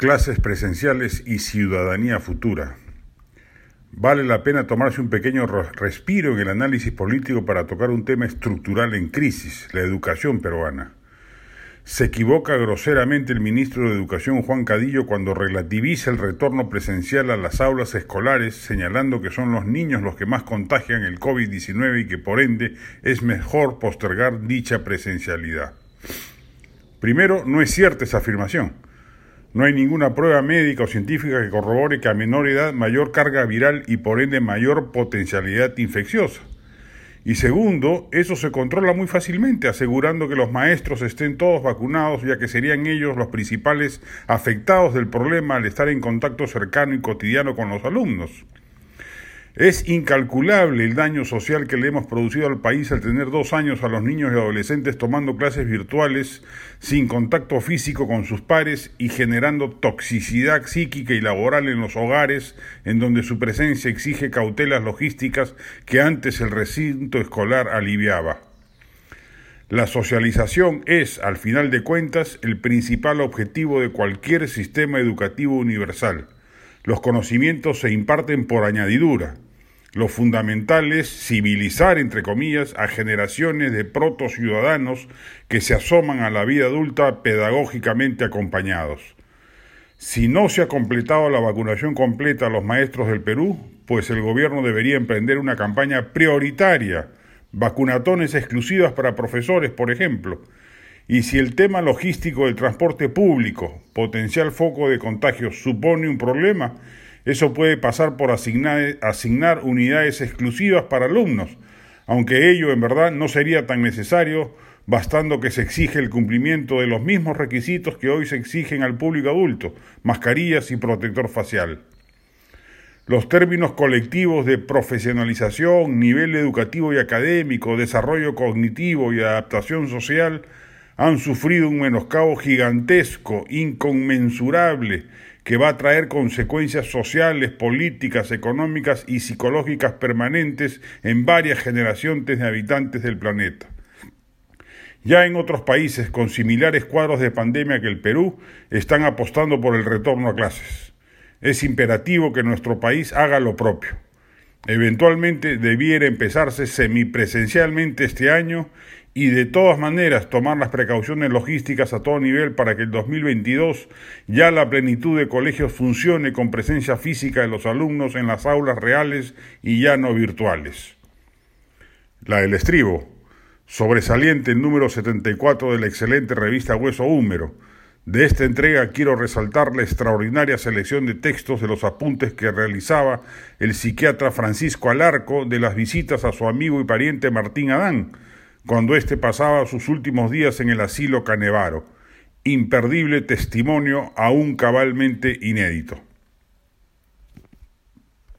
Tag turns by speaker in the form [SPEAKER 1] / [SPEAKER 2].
[SPEAKER 1] clases presenciales y ciudadanía futura. Vale la pena tomarse un pequeño respiro en el análisis político para tocar un tema estructural en crisis, la educación peruana. Se equivoca groseramente el ministro de Educación Juan Cadillo cuando relativiza el retorno presencial a las aulas escolares, señalando que son los niños los que más contagian el COVID-19 y que por ende es mejor postergar dicha presencialidad. Primero, no es cierta esa afirmación. No hay ninguna prueba médica o científica que corrobore que a menor edad mayor carga viral y por ende mayor potencialidad infecciosa. Y segundo, eso se controla muy fácilmente, asegurando que los maestros estén todos vacunados, ya que serían ellos los principales afectados del problema al estar en contacto cercano y cotidiano con los alumnos. Es incalculable el daño social que le hemos producido al país al tener dos años a los niños y adolescentes tomando clases virtuales sin contacto físico con sus pares y generando toxicidad psíquica y laboral en los hogares en donde su presencia exige cautelas logísticas que antes el recinto escolar aliviaba. La socialización es, al final de cuentas, el principal objetivo de cualquier sistema educativo universal. Los conocimientos se imparten por añadidura. Lo fundamental es civilizar, entre comillas, a generaciones de proto-ciudadanos que se asoman a la vida adulta pedagógicamente acompañados. Si no se ha completado la vacunación completa a los maestros del Perú, pues el gobierno debería emprender una campaña prioritaria, vacunatones exclusivas para profesores, por ejemplo. Y si el tema logístico del transporte público, potencial foco de contagios, supone un problema, eso puede pasar por asignar, unidades exclusivas para alumnos, aunque ello en verdad no sería tan necesario, bastando que se exige el cumplimiento de los mismos requisitos que hoy se exigen al público adulto, mascarillas y protector facial. Los términos colectivos de profesionalización, nivel educativo y académico, desarrollo cognitivo y adaptación social han sufrido un menoscabo gigantesco, inconmensurable, que va a traer consecuencias sociales, políticas, económicas y psicológicas permanentes en varias generaciones de habitantes del planeta. Ya en otros países con similares cuadros de pandemia que el Perú están apostando por el retorno a clases. Es imperativo que nuestro país haga lo propio. Eventualmente debiera empezarse semipresencialmente este año y de todas maneras tomar las precauciones logísticas a todo nivel para que el 2022 ya la plenitud de colegios funcione con presencia física de los alumnos en las aulas reales y ya no virtuales. La del estribo, sobresaliente el número 74 de la excelente revista Hueso Húmero. De esta entrega quiero resaltar la extraordinaria selección de textos de los apuntes que realizaba el psiquiatra Francisco Alarco de las visitas a su amigo y pariente Martín Adán, cuando éste pasaba sus últimos días en el asilo Canevaro, imperdible testimonio aún cabalmente inédito.